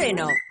Moreno.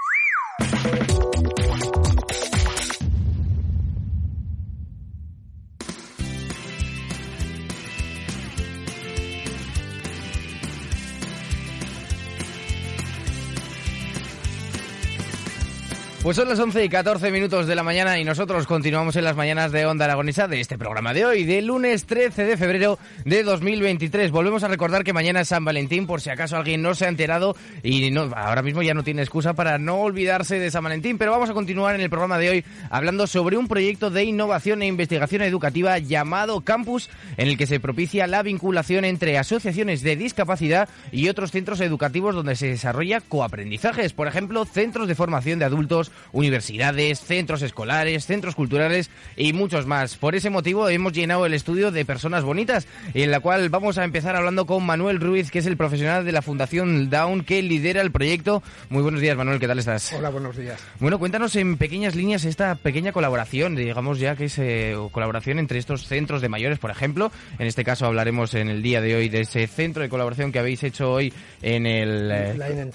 Pues son las 11 y 14 minutos de la mañana y nosotros continuamos en las mañanas de Onda Aragonesa de este programa de hoy, de lunes 13 de febrero de 2023. Volvemos a recordar que mañana es San Valentín, por si acaso alguien no se ha enterado y no, ahora mismo ya no tiene excusa para no olvidarse de San Valentín, pero vamos a continuar en el programa de hoy hablando sobre un proyecto de innovación e investigación educativa llamado Campus, en el que se propicia la vinculación entre asociaciones de discapacidad y otros centros educativos donde se desarrolla coaprendizajes, por ejemplo, centros de formación de adultos, universidades, centros escolares, centros culturales y muchos más. Por ese motivo hemos llenado el estudio de personas bonitas, en la cual vamos a empezar hablando con Manuel Ruiz, que es el profesional de la Fundación Down que lidera el proyecto. Muy buenos días, Manuel, ¿qué tal estás? Hola, buenos días. Bueno, cuéntanos en pequeñas líneas esta pequeña colaboración, digamos ya que es eh, colaboración entre estos centros de mayores, por ejemplo. En este caso hablaremos en el día de hoy de ese centro de colaboración que habéis hecho hoy en el... Eh,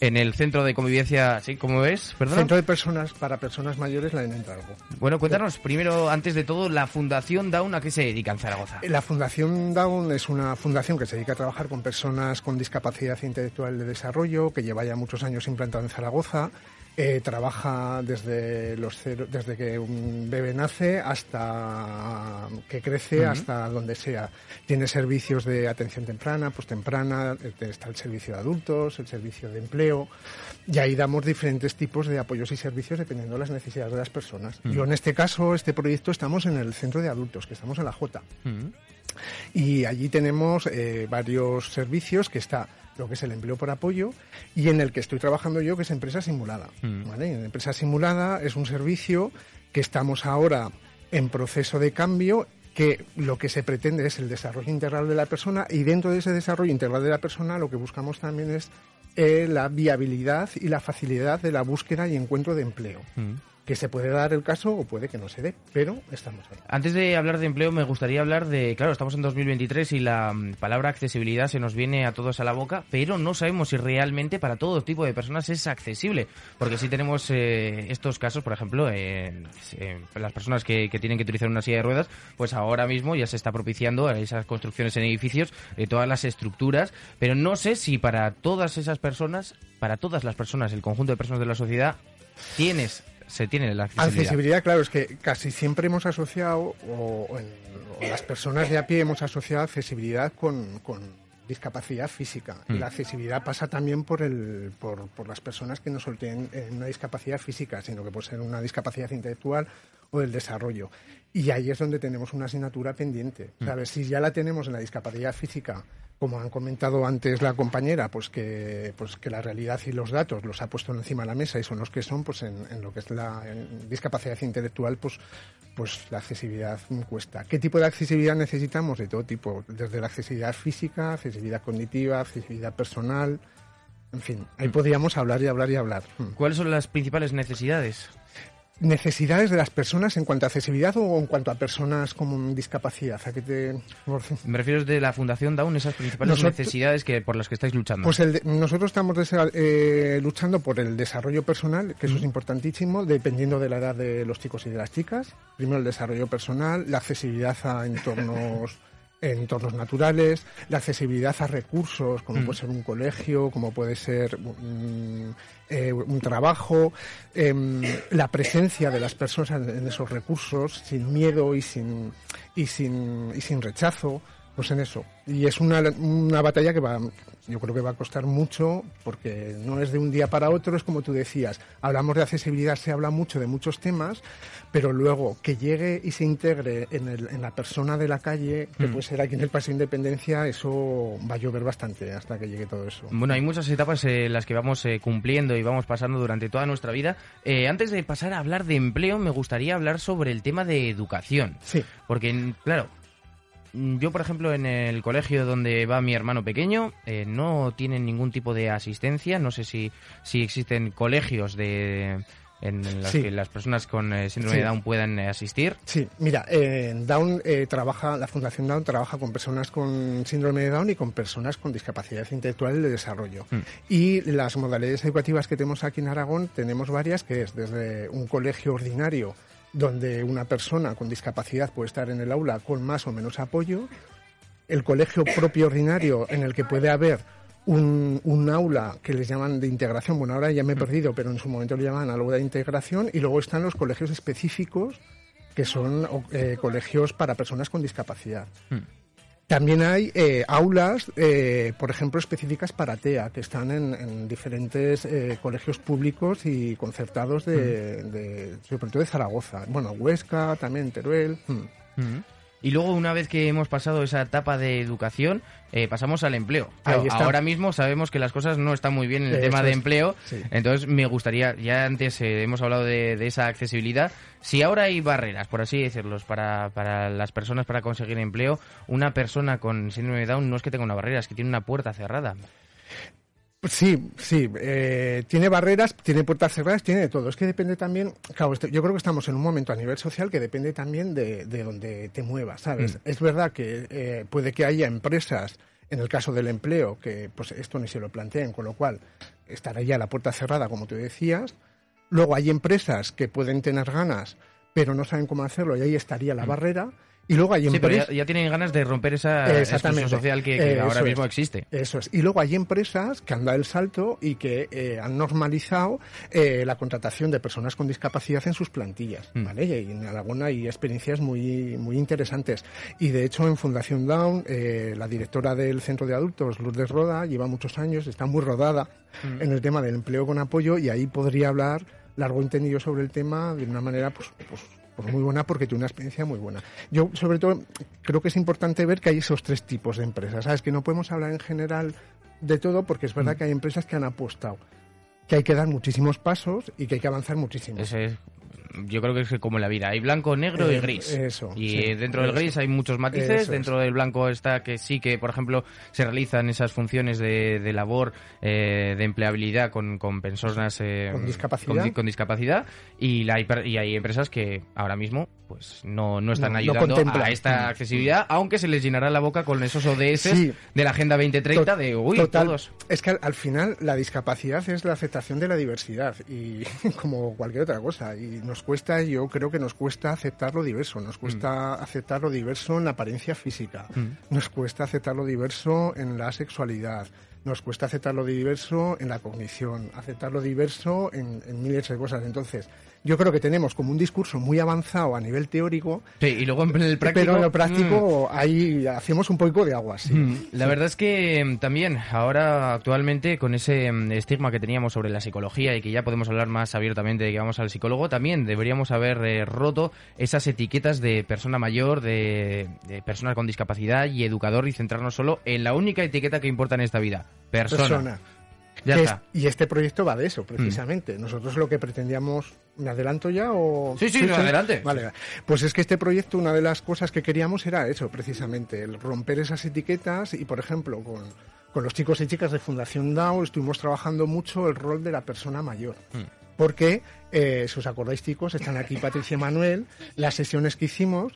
en el centro de convivencia, ¿sí? ¿Cómo es? Perdón de personas para personas mayores la en algo. Bueno, cuéntanos primero, antes de todo, la Fundación Down, ¿a qué se dedica en Zaragoza? La Fundación Down es una fundación que se dedica a trabajar con personas con discapacidad intelectual de desarrollo, que lleva ya muchos años implantado en Zaragoza eh, trabaja desde los desde que un bebé nace hasta que crece, hasta donde sea. Tiene servicios de atención temprana, pues temprana, eh, está el servicio de adultos, el servicio de empleo, y ahí damos diferentes tipos de apoyos y servicios dependiendo de las necesidades de las personas. Yo en este caso, este proyecto, estamos en el centro de adultos, que estamos en la J. Y allí tenemos eh, varios servicios que está lo que es el empleo por apoyo, y en el que estoy trabajando yo, que es empresa simulada. Mm. ¿vale? En empresa simulada es un servicio que estamos ahora en proceso de cambio que lo que se pretende es el desarrollo integral de la persona y dentro de ese desarrollo integral de la persona lo que buscamos también es eh, la viabilidad y la facilidad de la búsqueda y encuentro de empleo. Mm que se puede dar el caso o puede que no se dé, pero estamos ahí. Antes de hablar de empleo, me gustaría hablar de, claro, estamos en 2023 y la mm, palabra accesibilidad se nos viene a todos a la boca, pero no sabemos si realmente para todo tipo de personas es accesible, porque si tenemos eh, estos casos, por ejemplo, en las personas que, tienen que utilizar una silla de ruedas, pues ahora mismo ya se está propiciando esas construcciones en edificios, de todas las estructuras, pero no sé si para todas esas personas, para todas las personas, el conjunto de personas de la sociedad, tienes se tiene la accesibilidad. Accesibilidad, claro, es que casi siempre hemos asociado, o, las personas de a pie hemos asociado accesibilidad con, discapacidad física. Y mm. la accesibilidad pasa también por, el, por, por las personas que no solo tienen eh, una discapacidad física, sino que puede ser una discapacidad intelectual o del desarrollo. Y ahí es donde tenemos una asignatura pendiente. Mm. ¿Sabes? Si ya la tenemos en la discapacidad física, como han comentado antes la compañera, pues que, pues que la realidad y los datos los ha puesto encima de la mesa y son los que son, pues en, lo que es la discapacidad intelectual, pues, pues la accesibilidad cuesta. ¿Qué tipo de accesibilidad necesitamos? De todo tipo, desde la accesibilidad física, accesibilidad cognitiva, accesibilidad personal, en fin, ahí podríamos hablar y hablar y hablar. ¿Cuáles son las principales necesidades? Necesidades de las personas en cuanto a accesibilidad o en cuanto a personas con discapacidad? ¿A te... Me refiero de la Fundación Down, esas principales necesidades que por las que estáis luchando. Pues nosotros estamos eh, luchando por el desarrollo personal, que eso es importantísimo, dependiendo de la edad de los chicos y de las chicas. Primero el desarrollo personal, la accesibilidad a entornos entornos naturales, la accesibilidad a recursos, como puede ser un colegio, como puede ser un, eh, trabajo, em, la presencia de las personas en esos recursos sin miedo y sin, y sin, y sin rechazo, pues en eso. Y es una, una batalla que va, yo creo que va a costar mucho porque no es de un día para otro, es como tú decías, hablamos de accesibilidad, se habla mucho de muchos temas, pero luego que llegue y se integre en, el, en la persona de la calle, que mm. puede ser aquí en el Paseo Independencia, eso va a llover bastante hasta que llegue todo eso. Bueno, hay muchas etapas en las que vamos eh, cumpliendo y vamos pasando durante toda nuestra vida. Eh, antes de pasar a hablar de empleo, me gustaría hablar sobre el tema de educación. Sí. Porque, claro, yo, por ejemplo, en el colegio donde va mi hermano pequeño, eh, no tienen ningún tipo de asistencia. No sé si, si existen colegios de, en los Sí. que las personas con eh, síndrome Sí. de Down puedan eh, asistir. Sí, mira, eh, Down eh, trabaja, la Fundación Down trabaja con personas con síndrome de Down y con personas con discapacidad intelectual de desarrollo. Mm. Y las modalidades educativas que tenemos aquí en Aragón tenemos varias, que es desde un colegio ordinario donde una persona con discapacidad puede estar en el aula con más o menos apoyo, el colegio propio ordinario en el que puede haber un, un aula que les llaman de integración, bueno, ahora ya me he perdido, pero en su momento le llamaban aula de integración, y luego están los colegios específicos, que son eh, colegios para personas con discapacidad. También hay eh, aulas, eh, por ejemplo, específicas para TEA, que están en, en diferentes eh, colegios públicos y concertados de, de- sobre todo de Zaragoza. Bueno, Huesca, también Teruel. hmm. Ujú. Y luego, una vez que hemos pasado esa etapa de educación, eh, pasamos al empleo. Claro, ahora mismo sabemos que las cosas no están muy bien en el Eso tema de es. empleo. Sí. Entonces, me gustaría, ya antes eh, hemos hablado de, de esa accesibilidad, si ahora hay barreras, por así decirlo, para, para las personas para conseguir empleo, una persona con síndrome de Down no es que tenga una barrera, es que tiene una puerta cerrada. Sí, sí, eh, tiene barreras, tiene puertas cerradas, tiene de todo. Es que depende también, claro, esto- yo creo que estamos en un momento a nivel social que depende también de, de donde te muevas, ¿sabes? Mm. Es verdad que eh, puede que haya empresas, en el caso del empleo, que pues esto ni se lo planteen, con lo cual estará ya la puerta cerrada, como tú decías. Luego hay empresas que pueden tener ganas, pero no saben cómo hacerlo y ahí estaría la barrera. Y luego hay Mm. Sí, pero empresas... ya, ya tienen ganas de romper esa exclusión social que, que Eh, ahora mismo es. existe. Eso es. Y luego hay empresas que han dado el salto y que eh, han normalizado eh, la contratación de personas con discapacidad en sus plantillas. Mm. ¿vale? Y en Aragón hay experiencias muy, muy interesantes. Y de hecho, en Fundación Down, eh, la directora del centro de adultos, Lourdes Roda, lleva muchos años, está muy rodada Mm. en el tema del empleo con apoyo y ahí podría hablar largo y entendido sobre el tema de una manera pues, pues, pues muy buena porque tiene una experiencia muy buena. Yo, sobre todo, creo que es importante ver que hay esos tres tipos de empresas. ¿Sabes? Que no podemos hablar en general de todo porque es verdad que hay empresas que han apostado que hay que dar muchísimos pasos y que hay que avanzar muchísimo. Ese es- yo creo que es como en la vida. Hay blanco, negro y Eh, gris. eso, y sí, dentro del eso. gris hay muchos matices. Eso dentro del blanco está que sí que, por ejemplo, se realizan esas funciones de, de labor, eh, de empleabilidad con, con personas eh, Con discapacidad. con di- con discapacidad. Y, la y hay empresas que ahora mismo pues no, no están No, ayudando a esta accesibilidad, aunque se les llenará la boca con esos ODS Sí. de la Agenda 2030 Tot- de, uy, total. todos. Es que al, al final la discapacidad es la aceptación de la diversidad y como cualquier otra cosa. Y nos cuesta, yo creo que nos cuesta aceptar lo diverso. Nos cuesta aceptar lo diverso en la apariencia física. Mm. Nos cuesta aceptar lo diverso en la sexualidad. Nos cuesta aceptar lo diverso en la cognición, aceptar lo diverso en, en miles de cosas. Entonces, yo creo que tenemos como un discurso muy avanzado a nivel teórico, Sí, y luego en el práctico... pero en lo mm, práctico ahí hacemos un poco de agua, sí. Mm, La verdad es que mm, también ahora actualmente con ese estigma que teníamos sobre la psicología y que ya podemos hablar más abiertamente de que vamos al psicólogo, también deberíamos haber eh, roto esas etiquetas de persona mayor, de, de persona con discapacidad y educador y centrarnos solo en la única etiqueta que importa en esta vida, persona. persona. Ya está. es- y este proyecto va de eso, precisamente. Nosotros lo que pretendíamos... ¿Me adelanto ya o...? Sí, sí, adelante. Vale, pues es que este proyecto, una de las cosas que queríamos era eso, precisamente, el romper esas etiquetas y, por ejemplo, con, con los chicos y chicas de Fundación DAO estuvimos trabajando mucho el rol de la persona mayor. Porque, eh, si os acordáis, chicos, están aquí Patricia y Manuel, las sesiones que hicimos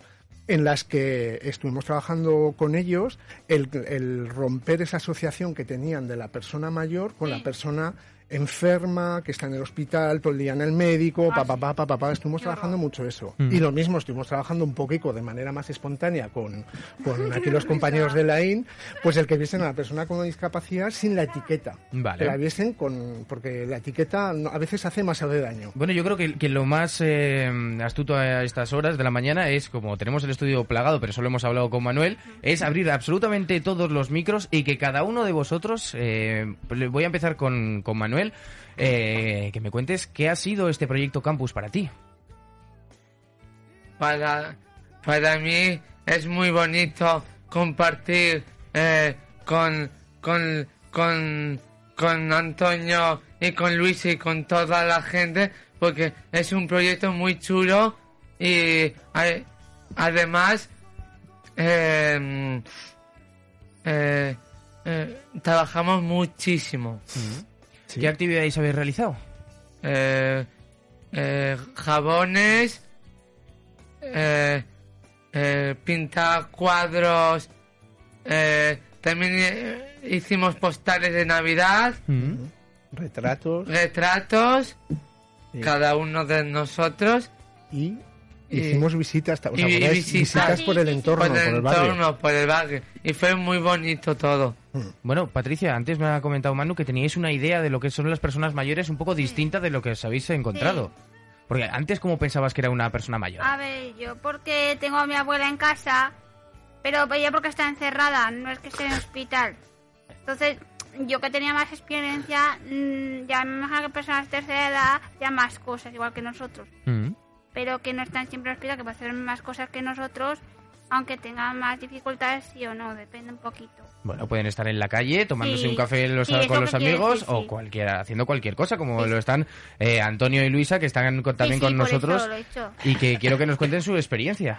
en las que estuvimos trabajando con ellos el, el romper esa asociación que tenían de la persona mayor con la persona enferma, que está en el hospital, todo el día en el médico, papá, papá, papá, estuvimos trabajando mucho eso. Mm. Y lo mismo, estuvimos trabajando un poquito de manera más espontánea con, con aquí los compañeros de la IN, pues el que viesen a la persona con discapacidad sin la etiqueta. Vale. Que la viesen con, porque la etiqueta a veces hace demasiado de daño. Bueno, yo creo que, que lo más eh, astuto a estas horas de la mañana es, como tenemos el estudio plagado, pero solo hemos hablado con Manuel, es abrir absolutamente todos los micros y que cada uno de vosotros, eh, le voy a empezar con, con Manuel, eh, que me cuentes qué ha sido este proyecto Campus para ti. para, para mí es muy bonito compartir eh, con, con, con, con Antonio y con Luis y con toda la gente porque es un proyecto muy chulo y además eh, eh, eh, trabajamos muchísimo. Sí. ¿Qué actividades habéis realizado? Eh, eh, jabones, eh, eh, pintar cuadros, eh, también eh, hicimos postales de Navidad, Mm. Retratos retratos, Sí. cada uno de nosotros, Y- hicimos visitas, ¿os y acordáis? visitas. visitas por el entorno, por el barrio. entorno, por el barrio. Y fue muy bonito todo. Bueno, Patricia, antes me ha comentado Manu que teníais una idea de lo que son las personas mayores un poco distinta de lo que os habéis encontrado. Porque antes, ¿cómo pensabas que era una persona mayor? A ver, yo porque tengo a mi abuela en casa, pero ella porque está encerrada, no es que esté en hospital. Entonces, yo que tenía más experiencia, mm, ya me imagino que personas de tercera edad ya más cosas, igual que nosotros. Mm. Pero que no están siempre en hospital, que pueden hacer más cosas que nosotros, aunque tengan más dificultades, sí o no, depende un poquito. Bueno, pueden estar en la calle tomándose Sí. un café los- Sí, con lo los amigos decir, o sí. cualquiera, haciendo cualquier cosa, como Sí, lo están eh, Antonio y Luisa, que están con- también Sí, sí, con eso nosotros lo he hecho. y que quiero que nos cuenten su experiencia.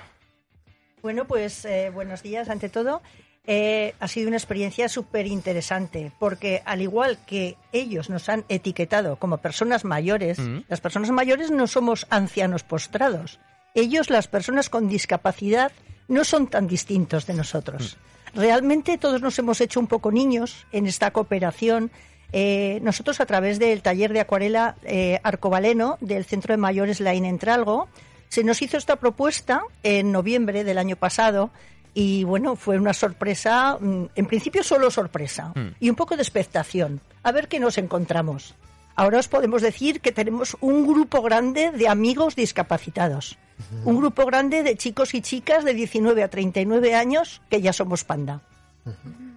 Bueno, pues eh, buenos días ante todo. Eh, ha sido una experiencia súper interesante porque al igual que ellos nos han etiquetado como personas mayores, Mm. las personas mayores no somos ancianos postrados. Ellos, las personas con discapacidad, no son tan distintos de nosotros. Realmente todos nos hemos hecho un poco niños en esta cooperación. Eh, nosotros a través del taller de acuarela eh, arcobaleno del Centro de Mayores Lain Entralgo, se nos hizo esta propuesta en noviembre del año pasado y bueno, fue una sorpresa, mm, en principio solo sorpresa Mm. y un poco de expectación. A ver qué nos encontramos. Ahora os podemos decir que tenemos un grupo grande de amigos discapacitados. Un grupo grande de chicos y chicas de 19 a 39 años que ya somos panda.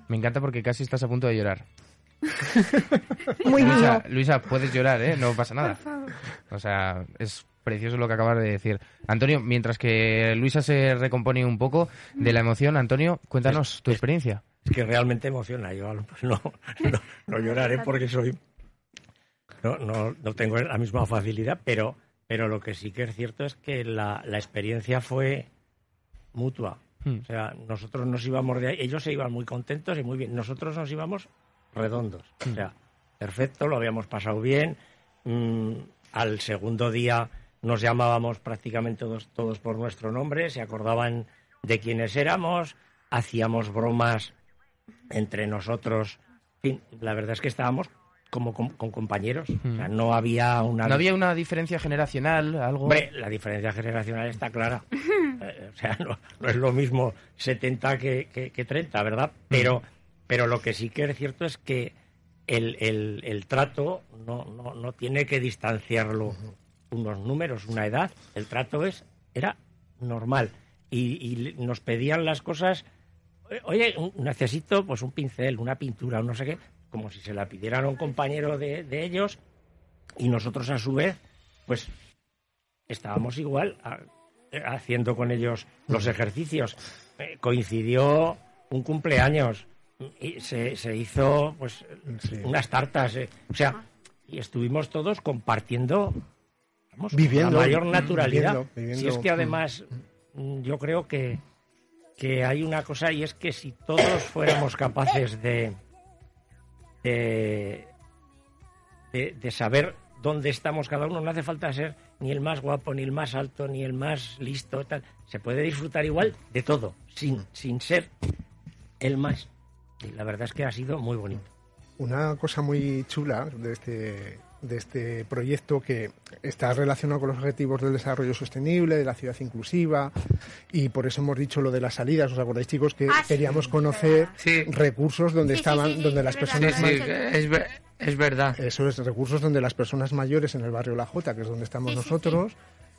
Me encanta porque casi estás a punto de llorar. Muy Luisa, bien. Luisa, puedes llorar, ¿eh? No pasa nada. O sea, es precioso lo que acabas de decir. Antonio, mientras que Luisa se recompone un poco de la emoción, Antonio, cuéntanos tu experiencia. Es que realmente emociona. Yo no, no, no lloraré porque soy. No, no, no tengo la misma facilidad, pero, pero lo que sí que es cierto es que la, la experiencia fue mutua. Hmm. O sea, nosotros nos íbamos de ahí, ellos se iban muy contentos y muy bien. Nosotros nos íbamos redondos. O sea, perfecto, lo habíamos pasado bien. Mm, al segundo día nos llamábamos prácticamente todos, todos por nuestro nombre, se acordaban de quiénes éramos, hacíamos bromas entre nosotros. En fin, la verdad es que estábamos como con, con compañeros. O sea, no había una... ¿No había una diferencia generacional, algo? Hombre, la diferencia generacional está clara. Eh, o sea, no, no es lo mismo 70 que, que, que 30, ¿verdad? Pero, pero lo que sí que es cierto es que el, el, el trato no, no, no tiene que distanciarlo unos números, una edad. El trato es era normal. Y, nos pedían las cosas, "Eh, oye, necesito pues un pincel, una pintura, no sé qué, como si se la pidieran a un compañero de, de ellos y nosotros a su vez, pues estábamos igual a- eh, haciendo con ellos los ejercicios. Eh, coincidió un cumpleaños y se, se hizo pues Sí. unas tartas, eh, o sea, y estuvimos todos compartiendo vamos, con Viviendo, la mayor naturalidad. viviendo, viviendo, Si es que además mm, yo creo que que hay una cosa y es que si todos fuéramos capaces de de, de, de saber dónde estamos cada uno, no hace falta ser ni el más guapo, ni el más alto, ni el más listo, tal. Se puede disfrutar igual de todo, sin, sin ser el más. Y la verdad es que ha sido muy bonito. Una cosa muy chula de este, de este proyecto que está relacionado con los objetivos del desarrollo sostenible, de la ciudad inclusiva, y por eso hemos dicho lo de las salidas. ¿Os acordáis, chicos, que Ah, queríamos sí, conocer Sí. recursos donde Sí, estaban, sí, sí, donde las personas es sí, verdad. es, ver- es verdad. Eso es, recursos donde las personas mayores en el barrio La Jota, que es donde estamos Sí, sí, nosotros,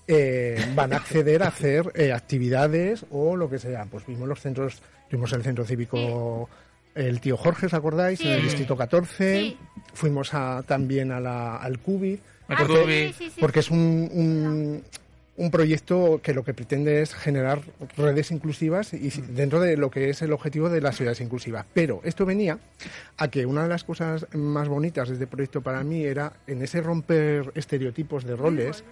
eh, van a acceder a hacer eh, actividades o lo que sea. Pues vimos los centros, vimos el centro cívico el tío Jorge, ¿os acordáis? Sí. En el distrito 14. Sí. Fuimos a, también a la, al CUBI. Al porque, sí, sí, porque es un, un, un proyecto que lo que pretende es generar redes inclusivas y si- dentro de lo que es el objetivo de las ciudades inclusivas. Pero esto venía a que una de las cosas más bonitas de este proyecto para mí era en ese romper estereotipos de roles.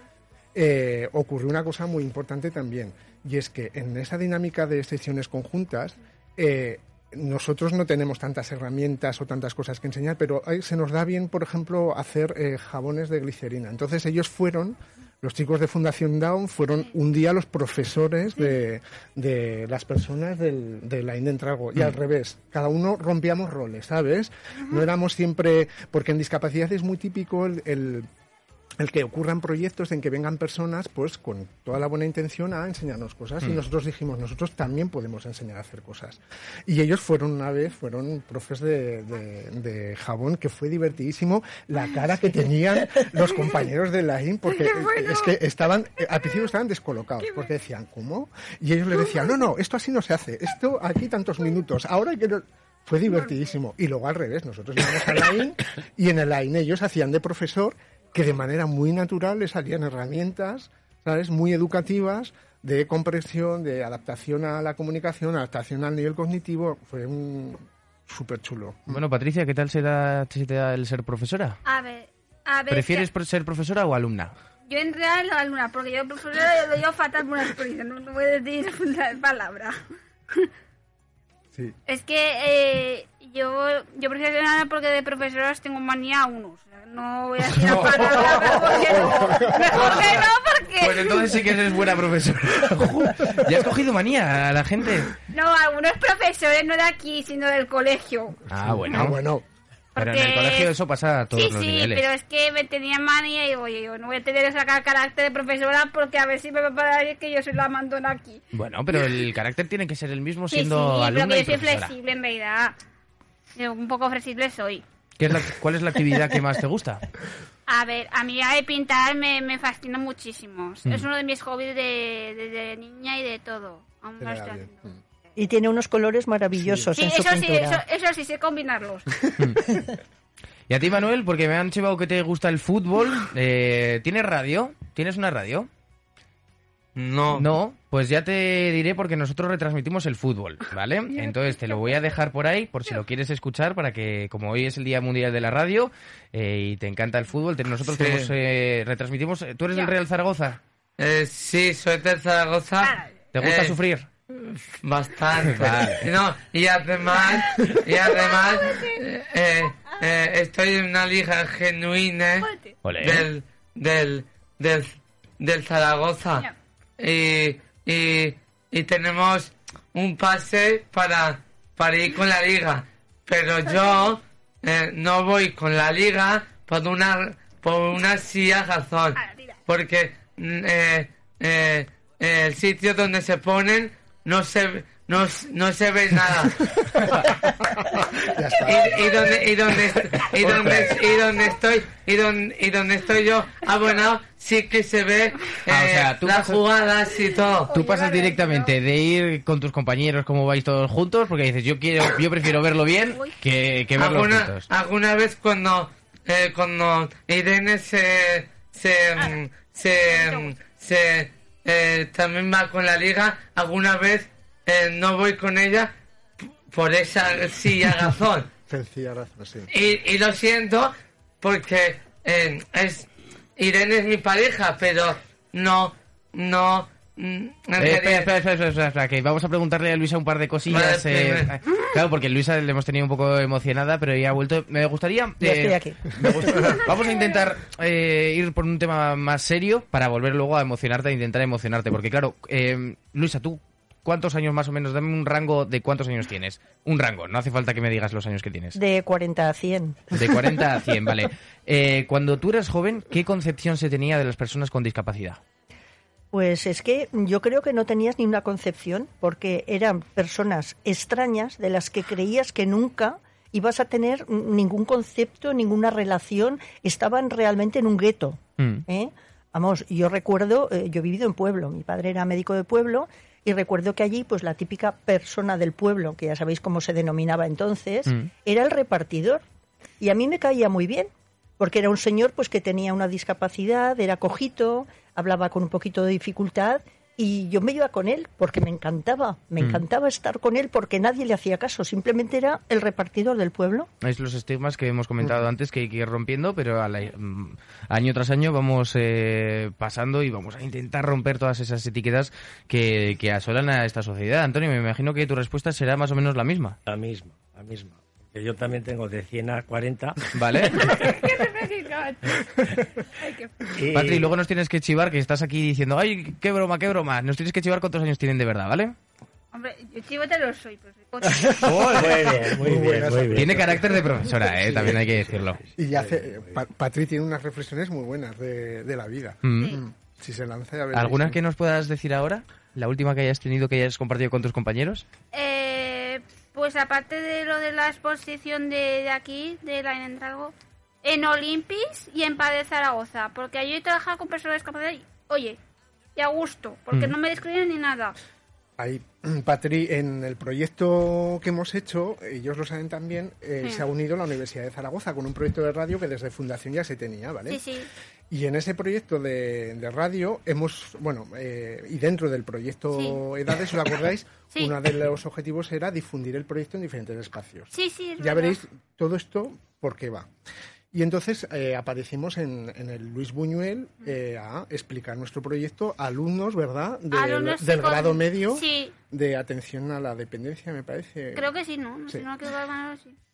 eh, ocurrió una cosa muy importante también, y es que en esa dinámica de sesiones conjuntas, eh, nosotros no tenemos tantas herramientas o tantas cosas que enseñar, pero ahí se nos da bien, por ejemplo, hacer eh, jabones de glicerina. Entonces ellos fueron Los chicos de Fundación Down fueron un día los profesores de, de las personas del, de la Indentrago. Y al revés, cada uno rompíamos roles, ¿sabes? No éramos siempre... Porque en discapacidad es muy típico el- el el que ocurran proyectos en que vengan personas pues con toda la buena intención a enseñarnos cosas. Y nosotros dijimos nosotros también podemos enseñar a hacer cosas y ellos fueron una vez fueron profes de, de- de jabón que fue divertidísimo la cara que tenían los compañeros de la IN porque es que estaban eh, al principio estaban descolocados porque decían ¿cómo? y ellos les decían no no esto así no se hace esto aquí tantos minutos ahora hay que no-". fue divertidísimo. Y luego al revés, nosotros íbamos a la IN y en el AIN ellos hacían de profesor que de manera muy natural les salían herramientas, ¿sabes? Muy educativas de comprensión, de adaptación a la comunicación, adaptación al nivel cognitivo. Fue un súper chulo. Bueno, Patricia, ¿qué tal se, da, se te da el ser profesora? A ver, a ver. ¿Prefieres ser profesora o alumna? Yo en realidad la alumna, porque yo profesora yo lo llevo fatal por una experiencia, no, no voy a decir la palabra. Sí. Es que eh, yo, yo prefiero ser alumna porque de profesoras tengo manía a unos. No voy a decir la palabra porque no. Mejor que no, porque... Pues entonces sí que eres buena profesora. ¿Ya has cogido manía a la gente? No, algunos profesores no de aquí, sino del colegio. Ah, bueno. Ah, bueno. Pero en el colegio eso pasa a todos sí, los sí, niveles. pero es que me tenían manía y digo, oye, yo no voy a tener ese ca- carácter de profesora porque a ver si me va a parar que yo soy la mandona aquí. Bueno, pero el carácter tiene que ser el mismo Sí, siendo sí, alumna pero que yo soy profesora. flexible en. Yo un poco flexible soy. ¿Qué es la- ¿Cuál es la actividad que más te gusta? A ver, a mí la de pintar me, me fascina muchísimo. Mm. Es uno de mis hobbies de, de, de niña y de todo. Aún no estoy haciendo. Y tiene unos colores maravillosos Sí, en su eso sí, pintura. eso, eso sí sé combinarlos. Y a ti, Manuel, porque me han chivado que te gusta el fútbol, eh, ¿tienes radio? ¿Tienes una radio? No. No, pues ya te diré porque nosotros retransmitimos el fútbol, ¿vale? Entonces te lo voy a dejar por ahí por si lo quieres escuchar para que, como hoy es el Día Mundial de la Radio eh, y te encanta el fútbol, te- nosotros Sí. tenemos, eh, retransmitimos... ¿Tú eres del Real Zaragoza? Eh, sí, soy de Zaragoza. ¿Te gusta Eh, sufrir? Bastante. Vale. No, y además, y además eh, eh, estoy en una liga genuina del, del, del, del Zaragoza. Y, y, y tenemos un pase para, para ir con la liga. Pero yo eh, no voy con la liga por una, por una silla razón. Porque mm, eh, eh, el sitio donde se ponen no se, no, no se ve nada. Ya está. y, y donde y donde y donde y donde estoy y donde y donde estoy yo abonado sí que se ve Ah, o eh, sea, tú las pasas- jugadas y todo Tú pasas directamente de ir con tus compañeros como vais todos juntos porque dices yo quiero yo prefiero verlo bien que, que verlo alguna juntos. alguna vez cuando eh, cuando Irene se se mm, se, mm, se, eh, también va con la liga alguna vez eh, no voy con ella por esa silla razón Sencilla razón, sí. Y, y lo siento porque eh, es Irene es mi pareja, pero no, no. mm, Eh, espera, espera, espera, espera, espera, espera, que vamos a preguntarle a Luisa un par de cosillas. Vale, eh, claro, porque Luisa le hemos tenido un poco emocionada, pero ya ha vuelto. Me gustaría. Ya estoy aquí. me gusta- vamos a intentar eh, ir por un tema más serio para volver luego a emocionarte, a intentar emocionarte. Porque, claro, eh, Luisa, tú. ¿Cuántos años más o menos? Dame un rango de cuántos años tienes. Un rango, no hace falta que me digas los años que tienes. De 40 a 100. De 40 a 100, vale. Eh, cuando tú eras joven, ¿qué concepción se tenía de las personas con discapacidad? Pues es que yo creo que no tenías ni una concepción, porque eran personas extrañas de las que creías que nunca ibas a tener ningún concepto, ninguna relación, estaban realmente en un gueto. Mm. ¿eh? Vamos, yo recuerdo, eh, yo he vivido en pueblo, mi padre era médico de pueblo y recuerdo que allí, pues la típica persona del pueblo, que ya sabéis cómo se denominaba entonces, Mm. era el repartidor. Y a mí me caía muy bien, porque era un señor pues que tenía una discapacidad, era cojito, hablaba con un poquito de dificultad y yo me iba con él porque me encantaba, me Mm. encantaba estar con él porque nadie le hacía caso, simplemente era el repartidor del pueblo. Es los estigmas que hemos comentado antes que hay que ir rompiendo, pero a la- mm, año tras año vamos eh, pasando y vamos a intentar romper todas esas etiquetas que, que asolan a esta sociedad. Antonio, me imagino que tu respuesta será más o menos la misma. La misma, la misma. Que yo también tengo de 100 a 40. ¿Vale? Y- Patri, luego nos tienes que chivar, que estás aquí diciendo, ay, qué broma, qué broma. Nos tienes que chivar cuántos años tienen de verdad, ¿vale? Hombre, yo chivo te lo soy, pero soy coche. Muy bien, muy Muy bien, muy bien. Tiene carácter de profesora, ¿eh? También hay que decirlo. Y hace, Pa- Patri tiene unas reflexiones muy buenas de, de la vida. Mm. Sí. Mm. Si se lanza ya. ¿Alguna que nos puedas decir ahora? ¿La última que hayas tenido, que hayas compartido con tus compañeros? Eh, pues aparte de lo de la exposición de, de aquí, de la en Olimpis y en Padre Zaragoza, porque allí he trabajado con personas discapacitadas y, oye, y a gusto, porque Mm. no me discriminan ni nada. Ahí, Patri, en el proyecto que hemos hecho, ellos lo saben también, eh, Sí. se ha unido la Universidad de Zaragoza con un proyecto de radio que desde fundación ya se tenía, ¿vale? Sí, sí. Y en ese proyecto de, de radio hemos, bueno, eh, y dentro del proyecto Edades, ¿os acordáis? Sí. Uno de los objetivos era difundir el proyecto en diferentes espacios. Sí, sí, es Ya verdad. veréis todo esto por qué va. Y entonces eh, aparecimos en, en el Luis Buñuel eh, a explicar nuestro proyecto a alumnos, ¿verdad? Del, Alumnos del con- grado medio Sí, de atención a la dependencia, me parece. creo que sí, ¿no? No Sí.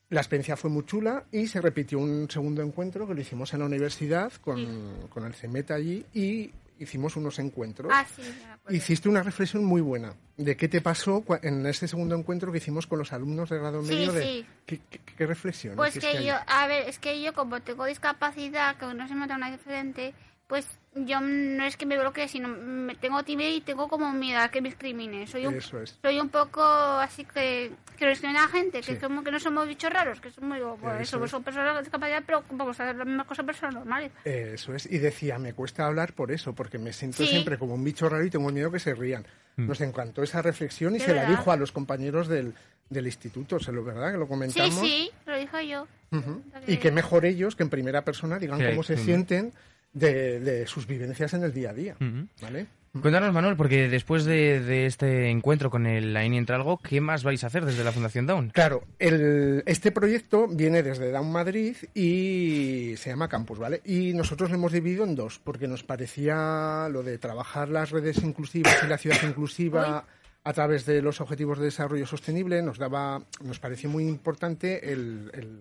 La experiencia fue muy chula y se repitió un segundo encuentro que lo hicimos en la universidad con, con el CEMET allí y hicimos unos encuentros. Ah, sí. Hiciste una reflexión muy buena de qué te pasó en ese segundo encuentro que hicimos con los alumnos de grado Sí, medio. De, sí. ¿qué, qué, reflexión? Pues que yo, a ver, es que yo como tengo discapacidad, que no se me nota una diferente, pues yo no es que me bloquee, sino me tengo timidez y tengo como miedo a que me discrimine. Soy un, Eso es. soy un poco así que que no discrimina a la gente, que Sí. como que no somos bichos raros, que somos, digo, pues, Eso somos es. personas con discapacidad, pero vamos a hacer las mismas cosas personas normales. Eso es. Y decía, me cuesta hablar por eso, porque me siento Sí. siempre como un bicho raro y tengo miedo que se rían. Nos encantó esa reflexión y se la dijo a los compañeros del, del instituto, ¿se lo verdad? Que lo Sí, comentamos. sí, lo dijo yo. O sea que- Y que mejor ellos que en primera persona digan Sí, cómo se sienten de, de sus vivencias en el día a día. Ujú. ¿Vale? Cuéntanos, Manuel, porque después de, de este encuentro con el AINI Entralgo, ¿qué más vais a hacer desde la Fundación Down? Claro, el- este proyecto viene desde Down Madrid y se llama Campus, ¿vale? Y nosotros lo hemos dividido en dos, porque nos parecía lo de trabajar las redes inclusivas y la ciudad inclusiva a través de los objetivos de desarrollo sostenible, nos daba, nos pareció muy importante el, el-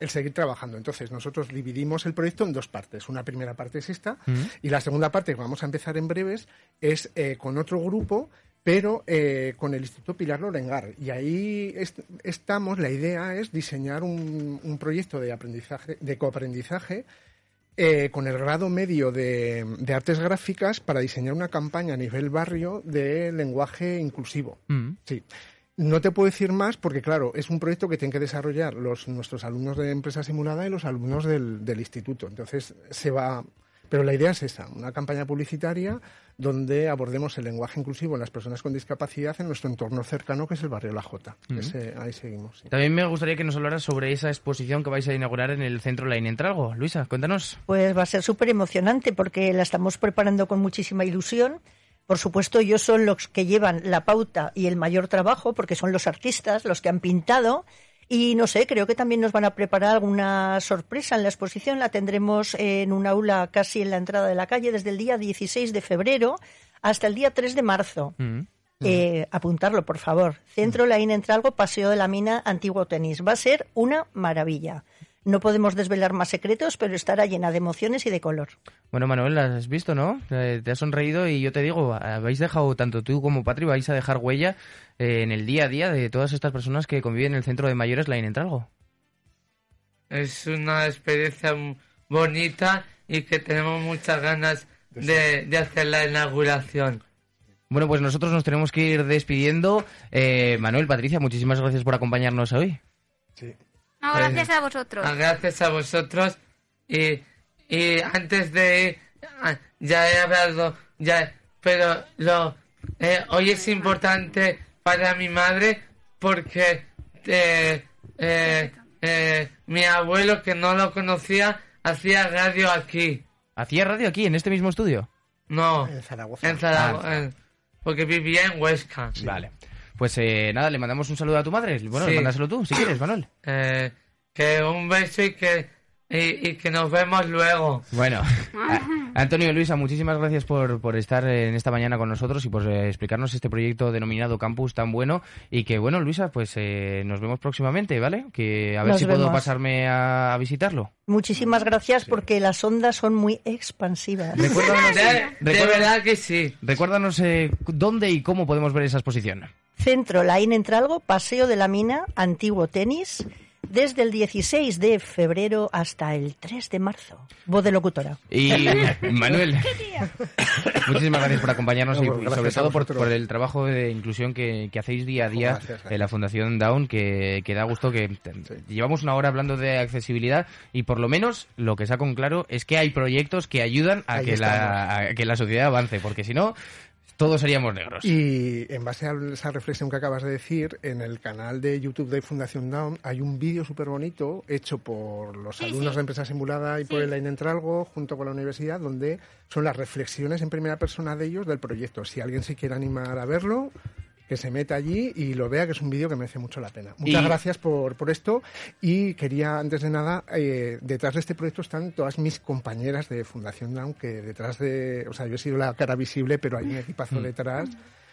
el seguir trabajando. Entonces, nosotros dividimos el proyecto en dos partes. Una primera parte es esta, y la segunda parte, que vamos a empezar en breves, es eh, con otro grupo pero eh, con el Instituto Pilar Lorengar. Y ahí est- estamos, la idea es diseñar un, un proyecto de aprendizaje, de coaprendizaje eh, con el grado medio de, de artes gráficas para diseñar una campaña a nivel barrio de lenguaje inclusivo. Mm. Sí. No te puedo decir más porque, claro, es un proyecto que tienen que desarrollar los, nuestros alumnos de empresa simulada y los alumnos del, del instituto. Entonces, se va. Pero la idea es esa, una campaña publicitaria donde abordemos el lenguaje inclusivo en las personas con discapacidad en nuestro entorno cercano, que es el barrio La Jota. Ese- ahí seguimos. sí. También me gustaría que nos hablaras sobre esa exposición que vais a inaugurar en el Centro Lain Entralgo. Luisa, cuéntanos. Pues va a ser súper emocionante porque la estamos preparando con muchísima ilusión. Por supuesto, ellos son los que llevan la pauta y el mayor trabajo porque son los artistas, los que han pintado. Y no sé, creo que también nos van a preparar alguna sorpresa en la exposición. La tendremos en un aula casi en la entrada de la calle desde el día 16 de febrero hasta el día 3 de marzo. Mm. Eh, apuntarlo, por favor. Centro Laín Entralgo, Paseo de la Mina, Antiguo Tenis. Va a ser una maravilla. No podemos desvelar más secretos, pero estará llena de emociones y de color. Bueno, Manuel, la has visto, ¿no? Eh, Te has sonreído y yo te digo, habéis dejado, tanto tú como Patri, vais a dejar huella eh, en el día a día de todas estas personas que conviven en el Centro de Mayores Lain Entralgo. Es una experiencia bonita y que tenemos muchas ganas de, de hacer la inauguración. Bueno, pues nosotros nos tenemos que ir despidiendo. Eh, Manuel, Patricia, muchísimas gracias por acompañarnos hoy. Sí. No, gracias a vosotros. Ah, Gracias a vosotros. Y, y antes de ir, ah, ya he hablado, ya, pero lo, eh, hoy es importante para mi madre porque eh, eh, eh, mi abuelo, que no lo conocía, hacía radio aquí. ¿Hacía radio aquí, en este mismo estudio? No, En Zaragoza. en Zaragoza, en- porque vivía en Huesca. Vale. Pues eh, nada, le mandamos un saludo a tu madre. Bueno, Sí. mándaselo tú, si quieres, Manuel. Eh, que un beso y que y, y que nos vemos luego. Bueno, Antonio y Luisa, muchísimas gracias por, por estar en esta mañana con nosotros y por eh, explicarnos este proyecto denominado Campus tan bueno. Y que, bueno, Luisa, pues eh, nos vemos próximamente, ¿vale? Que a ver Nos si puedo pasarme a, a visitarlo. Muchísimas gracias porque las ondas son muy expansivas. Recuérdanos, De, de verdad que sí. recuérdanos eh, dónde y cómo podemos ver esa exposición. Centro Laín Entralgo, Paseo de la Mina, Antiguo Tenis, desde el 16 de febrero hasta el 3 de marzo. Voz de locutora. Y Manuel, muchísimas gracias por acompañarnos No, y, sobre todo por, el trabajo de inclusión que, que hacéis día a día Gracias, gracias. en la Fundación Down, que, que da gusto que llevamos una hora hablando de accesibilidad y por lo menos lo que saco en claro es que hay proyectos que ayudan a Ahí que, la, a que la sociedad avance, porque si no, todos seríamos negros. Y en base a esa reflexión que acabas de decir, en el canal de YouTube de Fundación Down hay un vídeo súper bonito hecho por los Sí, alumnos sí. de Empresa Simulada y por el Line Entralgo junto con la universidad, donde son las reflexiones en primera persona de ellos del proyecto. Si alguien se quiere animar a verlo, que se meta allí y lo vea, que es un vídeo que merece mucho la pena. Muchas Y- gracias por, por esto y quería, antes de nada, eh, detrás de este proyecto están todas mis compañeras de Fundación Down, que detrás de, o sea, yo he sido la cara visible, pero hay un equipazo detrás.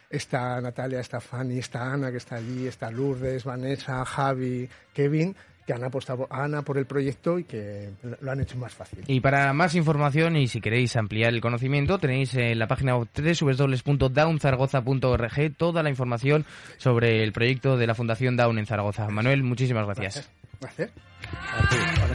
Está Natalia, está Fanny, está Ana, que está allí, está Lourdes, Vanessa, Javi, Kevin, que han apostado a Ana por el proyecto y que lo han hecho más fácil. Y para más información y si queréis ampliar el conocimiento, tenéis en la página www.downzaragoza.org toda la información sobre el proyecto de la Fundación Down en Zaragoza. Manuel, muchísimas gracias. Gracias. Tenemos